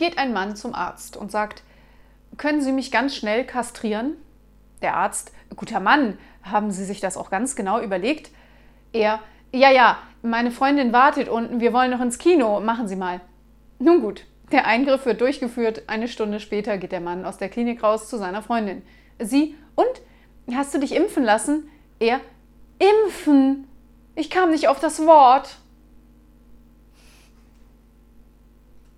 geht ein Mann zum Arzt und sagt, können Sie mich ganz schnell kastrieren? Der Arzt, guter Mann, haben Sie sich das auch ganz genau überlegt? Er, ja, ja, meine Freundin wartet unten, wir wollen noch ins Kino, machen Sie mal. Nun gut, der Eingriff wird durchgeführt, eine Stunde später geht der Mann aus der Klinik raus zu seiner Freundin. Sie, und? Hast du dich impfen lassen? Er, impfen? Ich kam nicht auf das Wort.